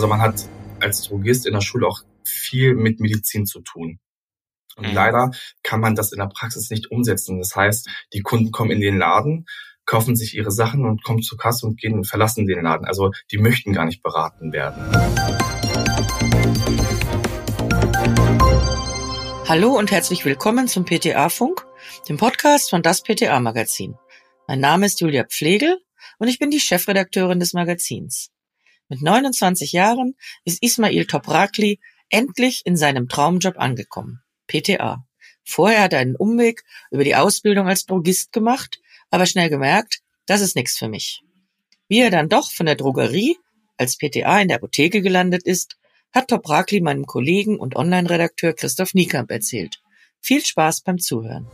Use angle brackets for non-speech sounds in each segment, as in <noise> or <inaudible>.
Also man hat als Drogist in der Schule auch viel mit Medizin zu tun. Und mhm. leider kann man das in der Praxis nicht umsetzen. Das heißt, die Kunden kommen in den Laden, kaufen sich ihre Sachen und kommen zur Kasse und gehen und verlassen den Laden. Also die möchten gar nicht beraten werden. Hallo und herzlich willkommen zum PTA-Funk, dem Podcast von das PTA-Magazin. Mein Name ist Julia Pflegel und ich bin die Chefredakteurin des Magazins. Mit 29 Jahren ist Ismail Toprakli endlich in seinem Traumjob angekommen, PTA. Vorher hat er einen Umweg über die Ausbildung als Drogist gemacht, aber schnell gemerkt, das ist nichts für mich. Wie er dann doch von der Drogerie als PTA in der Apotheke gelandet ist, hat Toprakli meinem Kollegen und Online-Redakteur Christoph Niekamp erzählt. Viel Spaß beim Zuhören.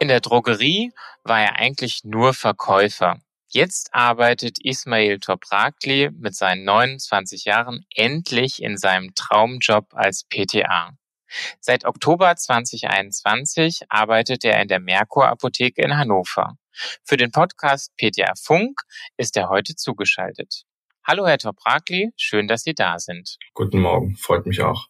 In der Drogerie war er eigentlich nur Verkäufer. Jetzt arbeitet Ismail Toprakli mit seinen 29 Jahren endlich in seinem Traumjob als PTA. Seit Oktober 2021 arbeitet er in der Merkur Apotheke in Hannover. Für den Podcast PTA Funk ist er heute zugeschaltet. Hallo Herr Toprakli, schön, dass Sie da sind. Guten Morgen, freut mich auch.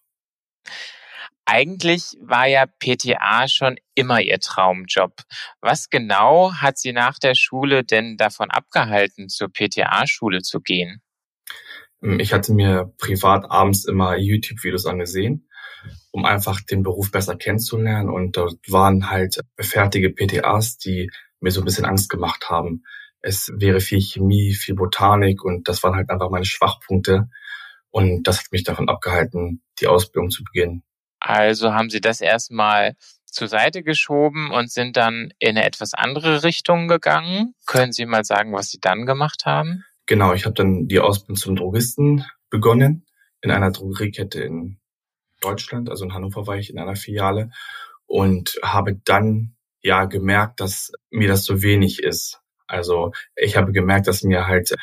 Eigentlich war ja PTA schon immer Ihr Traumjob. Was genau hat Sie nach der Schule denn davon abgehalten, zur PTA-Schule zu gehen? Ähm, ich hatte mir privat abends immer YouTube-Videos angesehen, um einfach den Beruf besser kennenzulernen. Und dort waren halt fertige PTAs, die mir so ein bisschen Angst gemacht haben. Es wäre viel Chemie, viel Botanik und das waren halt einfach meine Schwachpunkte. Und das hat mich davon abgehalten, die Ausbildung zu beginnen. Also haben Sie das erstmal zur Seite geschoben und sind dann in eine etwas andere Richtung gegangen. Können Sie mal sagen, was Sie dann gemacht haben? Genau, ich habe dann die Ausbildung zum Drogisten begonnen in einer Drogeriekette in Deutschland, also in Hannover war ich in einer Filiale und habe dann ja gemerkt, dass mir das so wenig ist. Also ich habe gemerkt, dass mir halt,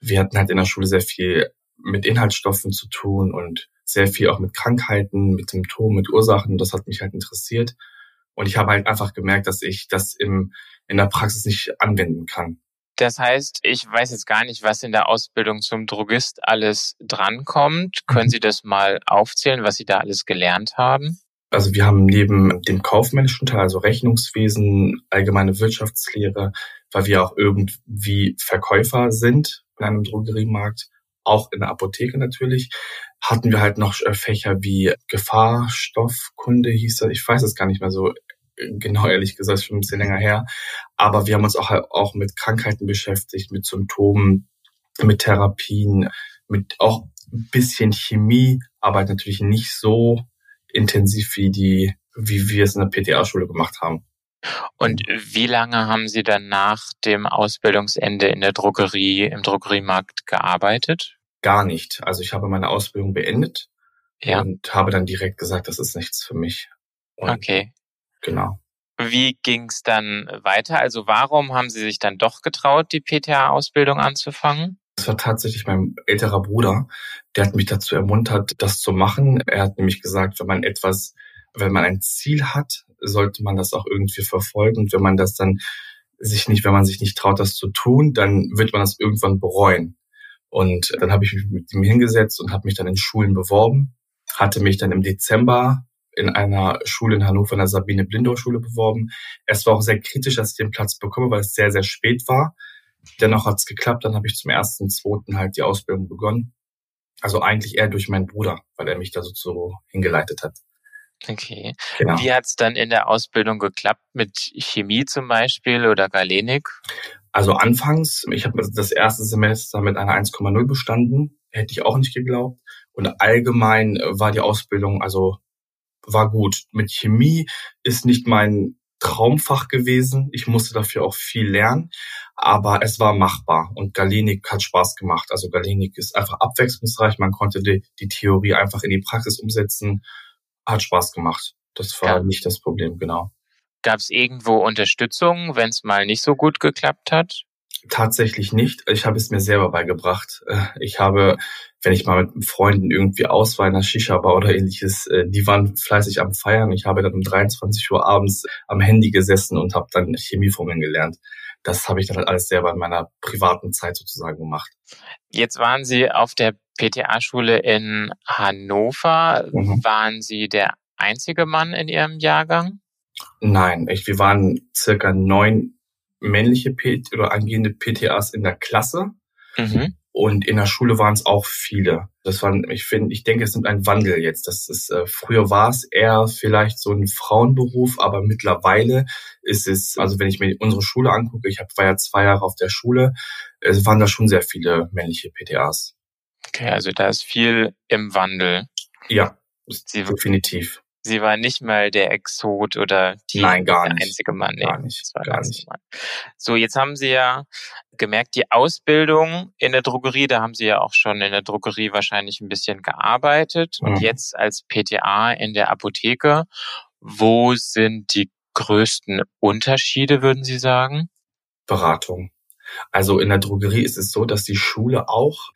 wir hatten halt in der Schule sehr viel mit Inhaltsstoffen zu tun und sehr viel auch mit Krankheiten, mit Symptomen, mit Ursachen. Das hat mich halt interessiert. Und ich habe halt einfach gemerkt, dass ich das im, in der Praxis nicht anwenden kann. Das heißt, ich weiß jetzt gar nicht, was in der Ausbildung zum Drogist alles drankommt. Können mhm. Sie das mal aufzählen, was Sie da alles gelernt haben? Also wir haben neben dem kaufmännischen Teil, also Rechnungswesen, allgemeine Wirtschaftslehre, weil wir auch irgendwie Verkäufer sind in einem Drogeriemarkt, auch in der Apotheke natürlich, hatten wir halt noch äh, Fächer wie Gefahrstoffkunde hieß das. Ich weiß es gar nicht mehr so äh, genau, ehrlich gesagt, schon ein bisschen länger her. Aber wir haben uns auch, halt auch mit Krankheiten beschäftigt, mit Symptomen, mit Therapien, mit auch ein bisschen Chemie, aber natürlich nicht so intensiv wie die, wie wir es in der PTA-Schule gemacht haben. Und wie lange haben Sie dann nach dem Ausbildungsende in der Drogerie, im Drogeriemarkt gearbeitet? Gar nicht. Also ich habe meine Ausbildung beendet ja. und habe dann direkt gesagt, das ist nichts für mich. Und okay. Genau. Wie ging es dann weiter? Also warum haben Sie sich dann doch getraut, die PTA-Ausbildung anzufangen? Das war tatsächlich mein älterer Bruder, der hat mich dazu ermuntert, das zu machen. Er hat nämlich gesagt, wenn man etwas, wenn man ein Ziel hat, sollte man das auch irgendwie verfolgen. Und wenn man das dann sich nicht, wenn man sich nicht traut, das zu tun, dann wird man das irgendwann bereuen. Und dann habe ich mich mit ihm hingesetzt und habe mich dann in Schulen beworben, hatte mich dann im Dezember in einer Schule in Hannover, in der Sabine Blindor Schule beworben. Es war auch sehr kritisch, dass ich den Platz bekomme, weil es sehr, sehr spät war. Dennoch hat es geklappt. Dann habe ich zum ersten, zweiten halt die Ausbildung begonnen. Also eigentlich eher durch meinen Bruder, weil er mich da so hingeleitet hat. Okay. Genau. Wie hat es dann in der Ausbildung geklappt mit Chemie zum Beispiel oder Galenik? Also anfangs, ich habe das erste Semester mit einer 1,0 bestanden, hätte ich auch nicht geglaubt. Und allgemein war die Ausbildung, also war gut. Mit Chemie ist nicht mein Traumfach gewesen. Ich musste dafür auch viel lernen, aber es war machbar und Galenik hat Spaß gemacht. Also Galenik ist einfach abwechslungsreich. Man konnte die, die Theorie einfach in die Praxis umsetzen hat Spaß gemacht. Das war ja. nicht das Problem, genau. Gab es irgendwo Unterstützung, wenn es mal nicht so gut geklappt hat? Tatsächlich nicht. Ich habe es mir selber beigebracht. Äh, ich habe, wenn ich mal mit Freunden irgendwie aus war in der Shisha-Bar oder ähnliches, äh, die waren fleißig am Feiern. Ich habe dann um 23 Uhr abends am Handy gesessen und habe dann Chemieformeln gelernt. das habe ich dann halt alles selber in meiner privaten Zeit sozusagen gemacht. Jetzt waren Sie auf der PTA-Schule in Hannover. Mhm. Waren Sie der einzige Mann in Ihrem Jahrgang? Nein, ich, wir waren circa neun männliche P oder angehende PTAs in der Klasse. Mhm. Und in der Schule waren es auch viele. Das waren, ich finde, ich denke, es nimmt einen Wandel jetzt. Das ist, äh, früher war es eher vielleicht so ein Frauenberuf, aber mittlerweile ist es, also wenn ich mir unsere Schule angucke, ich hab, war ja zwei Jahre auf der Schule, es waren da schon sehr viele männliche PTAs. Okay, also da ist viel im Wandel. Ja, definitiv. Sie war nicht mal der Exot oder die, Nein, gar der nicht. einzige Mann. Nee, gar nicht. gar nicht. Mann. So, jetzt haben Sie ja gemerkt, die Ausbildung in der Drogerie, da haben Sie ja auch schon in der Drogerie wahrscheinlich ein bisschen gearbeitet. Mhm. Und jetzt als PTA in der Apotheke, wo sind die größten Unterschiede, würden Sie sagen? Beratung. Also in der Drogerie ist es so, dass die Schule auch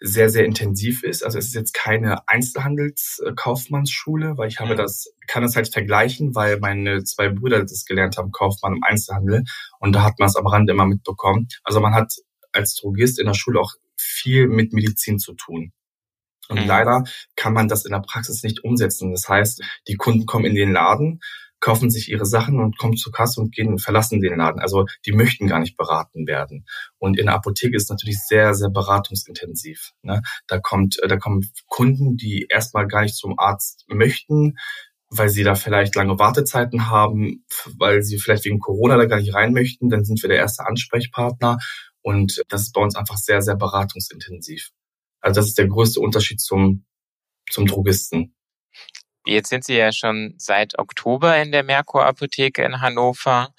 sehr, sehr intensiv ist. Also es ist jetzt keine Einzelhandelskaufmannsschule, weil ich habe mhm. das, kann das halt vergleichen, weil meine zwei Brüder das gelernt haben, Kaufmann im Einzelhandel. Und da hat man es am Rande immer mitbekommen. Also man hat als Drogist in der Schule auch viel mit Medizin zu tun. Und mhm. leider kann man das in der Praxis nicht umsetzen. Das heißt, die Kunden kommen in den Laden kaufen sich ihre Sachen und kommen zur Kasse und gehen verlassen den Laden. Also die möchten gar nicht beraten werden. Und in der Apotheke ist natürlich sehr, sehr beratungsintensiv. Ne? Da kommt, da kommen Kunden, die erstmal gar nicht zum Arzt möchten, weil sie da vielleicht lange Wartezeiten haben, weil sie vielleicht wegen Corona da gar nicht rein möchten. Dann sind wir der erste Ansprechpartner. Und das ist bei uns einfach sehr, sehr beratungsintensiv. Also das ist der größte Unterschied zum, zum Drogisten. Jetzt sind Sie ja schon seit Oktober in der Merkur Apotheke in Hannover.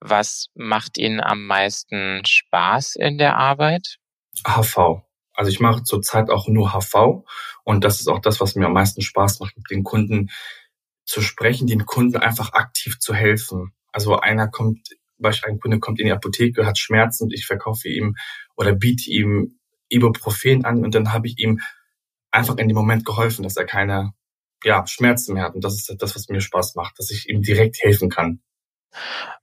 Was macht Ihnen am meisten Spaß in der Arbeit? HV. Also ich mache zurzeit auch nur HV und das ist auch das, was mir am meisten Spaß macht, mit den Kunden zu sprechen, den Kunden einfach aktiv zu helfen. Also einer kommt, beispielsweise ein Kunde kommt in die Apotheke, hat Schmerzen und ich verkaufe ihm oder biete ihm Ibuprofen an und dann habe ich ihm einfach in dem Moment geholfen, dass er keine ja, Schmerzen mehr hat. Und das ist das, was mir Spaß macht, dass ich ihm direkt helfen kann.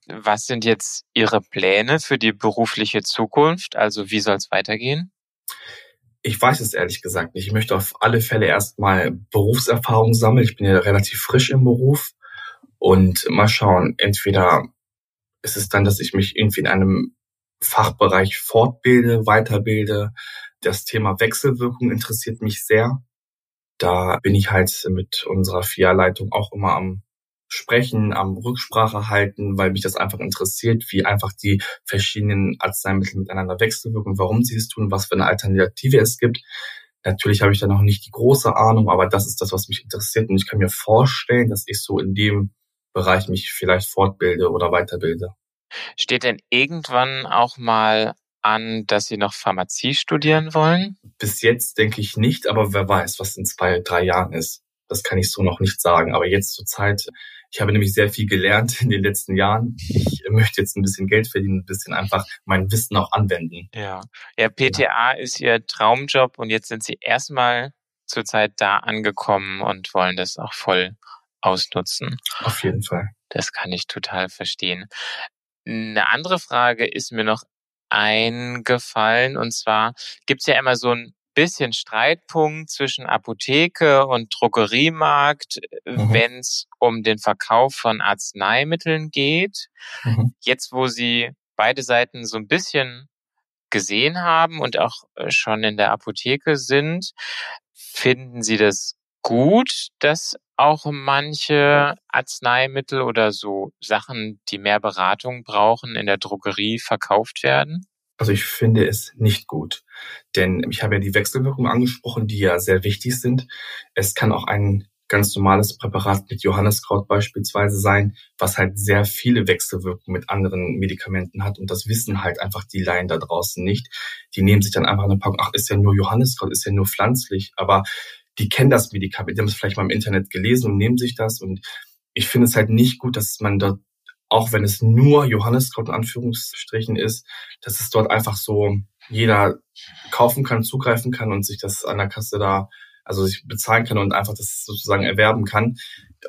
Was sind jetzt Ihre Pläne für die berufliche Zukunft? Also wie soll es weitergehen? Ich weiß es ehrlich gesagt nicht. Ich möchte auf alle Fälle erstmal Berufserfahrung sammeln. Ich bin ja relativ frisch im Beruf und mal schauen, entweder ist es dann, dass ich mich irgendwie in einem Fachbereich fortbilde, weiterbilde. Das Thema Wechselwirkung interessiert mich sehr da bin ich halt mit unserer FIA-Leitung auch immer am Sprechen, am Rücksprache halten, weil mich das einfach interessiert, wie einfach die verschiedenen Arzneimittel miteinander wechselwirken, warum sie es tun, was für eine Alternative es gibt. Natürlich habe ich da noch nicht die große Ahnung, aber das ist das, was mich interessiert. Und ich kann mir vorstellen, dass ich so in dem Bereich mich vielleicht fortbilde oder weiterbilde. Steht denn irgendwann auch mal an, dass Sie noch Pharmazie studieren wollen? Bis jetzt denke ich nicht, aber wer weiß, was in zwei, drei Jahren ist. Das kann ich so noch nicht sagen. Aber jetzt zur Zeit, ich habe nämlich sehr viel gelernt in den letzten Jahren. Ich möchte jetzt ein bisschen Geld verdienen, ein bisschen einfach mein Wissen auch anwenden. Ja, ja PTA ja. ist Ihr Traumjob und jetzt sind Sie erstmal zurzeit da angekommen und wollen das auch voll ausnutzen. Auf jeden Fall. Das kann ich total verstehen. Eine andere Frage ist mir noch eingefallen. Und zwar gibt's ja immer so ein bisschen Streitpunkt zwischen Apotheke und Drogeriemarkt, mhm. wenn es um den Verkauf von Arzneimitteln geht. Mhm. Jetzt, wo Sie beide Seiten so ein bisschen gesehen haben und auch äh, schon in der Apotheke sind, finden Sie das gut, dass auch manche Arzneimittel oder so Sachen, die mehr Beratung brauchen, in der Drogerie verkauft werden? Also ich finde es nicht gut, denn ich habe ja die Wechselwirkungen angesprochen, die ja sehr wichtig sind. Es kann auch ein ganz normales Präparat mit Johanneskraut beispielsweise sein, was halt sehr viele Wechselwirkungen mit anderen Medikamenten hat. Und das wissen halt einfach die Laien da draußen nicht. Die nehmen sich dann einfach eine Packung, ach, ist ja nur Johanneskraut, ist ja nur pflanzlich. Aber die kennen das Medikament, die haben es vielleicht mal im Internet gelesen und nehmen sich das. Und ich finde es halt nicht gut, dass man dort, auch wenn es nur Johanneskraut in Anführungsstrichen ist, dass es dort einfach so jeder kaufen kann, zugreifen kann und sich das an der Kasse da, also sich bezahlen kann und einfach das sozusagen erwerben kann,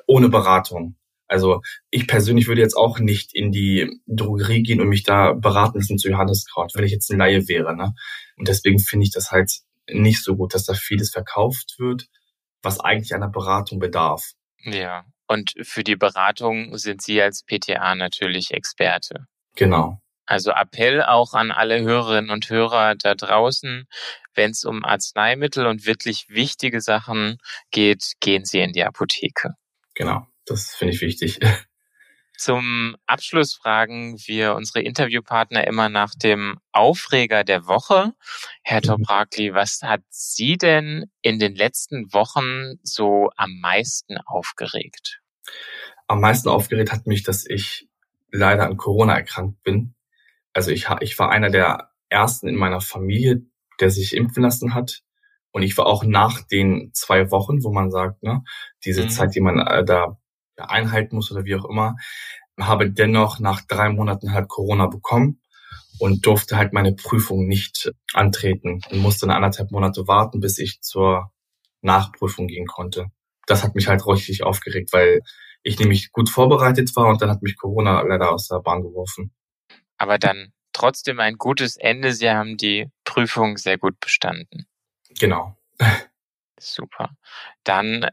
ohne Beratung. Also ich persönlich würde jetzt auch nicht in die Drogerie gehen und mich da beraten lassen zu Johanneskraut, wenn ich jetzt ein Laie wäre. Ne? Und deswegen finde ich das halt nicht so gut, dass da vieles verkauft wird, was eigentlich einer Beratung bedarf. Ja, und für die Beratung sind Sie als PTA natürlich Experte. Genau. Also Appell auch an alle Hörerinnen und Hörer da draußen, wenn es um Arzneimittel und wirklich wichtige Sachen geht, gehen Sie in die Apotheke. Genau, das finde ich wichtig. Zum Abschluss fragen wir unsere Interviewpartner immer nach dem Aufreger der Woche. Herr Toprakli, was hat Sie denn in den letzten Wochen so am meisten aufgeregt? Am meisten aufgeregt hat mich, dass ich leider an Corona erkrankt bin also ich, ich war einer der ersten in meiner Familie, der sich impfen lassen hat. Und ich war auch nach den zwei Wochen, wo man sagt, ne, diese mhm. Zeit, die man äh, da einhalten muss oder wie auch immer, habe dennoch nach drei Monaten halt Corona bekommen und durfte halt meine Prüfung nicht antreten und musste eine anderthalb Monate warten, bis ich zur Nachprüfung gehen konnte. Das hat mich halt richtig aufgeregt, weil ich nämlich gut vorbereitet war und dann hat mich Corona leider aus der Bahn geworfen aber dann trotzdem ein gutes Ende. Sie haben die Prüfung sehr gut bestanden. Genau. <laughs> Super. Dann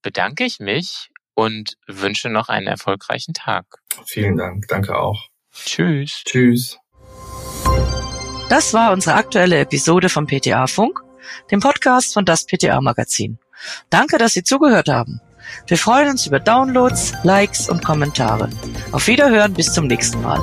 bedanke ich mich und wünsche noch einen erfolgreichen Tag. Vielen Dank. Danke auch. Tschüss. Tschüss. Das war unsere aktuelle Episode vom PTA Funk, dem Podcast von das PTA Magazin. Danke, dass Sie zugehört haben. Wir freuen uns über Downloads, Likes und Kommentare. Auf Wiederhören bis zum nächsten Mal.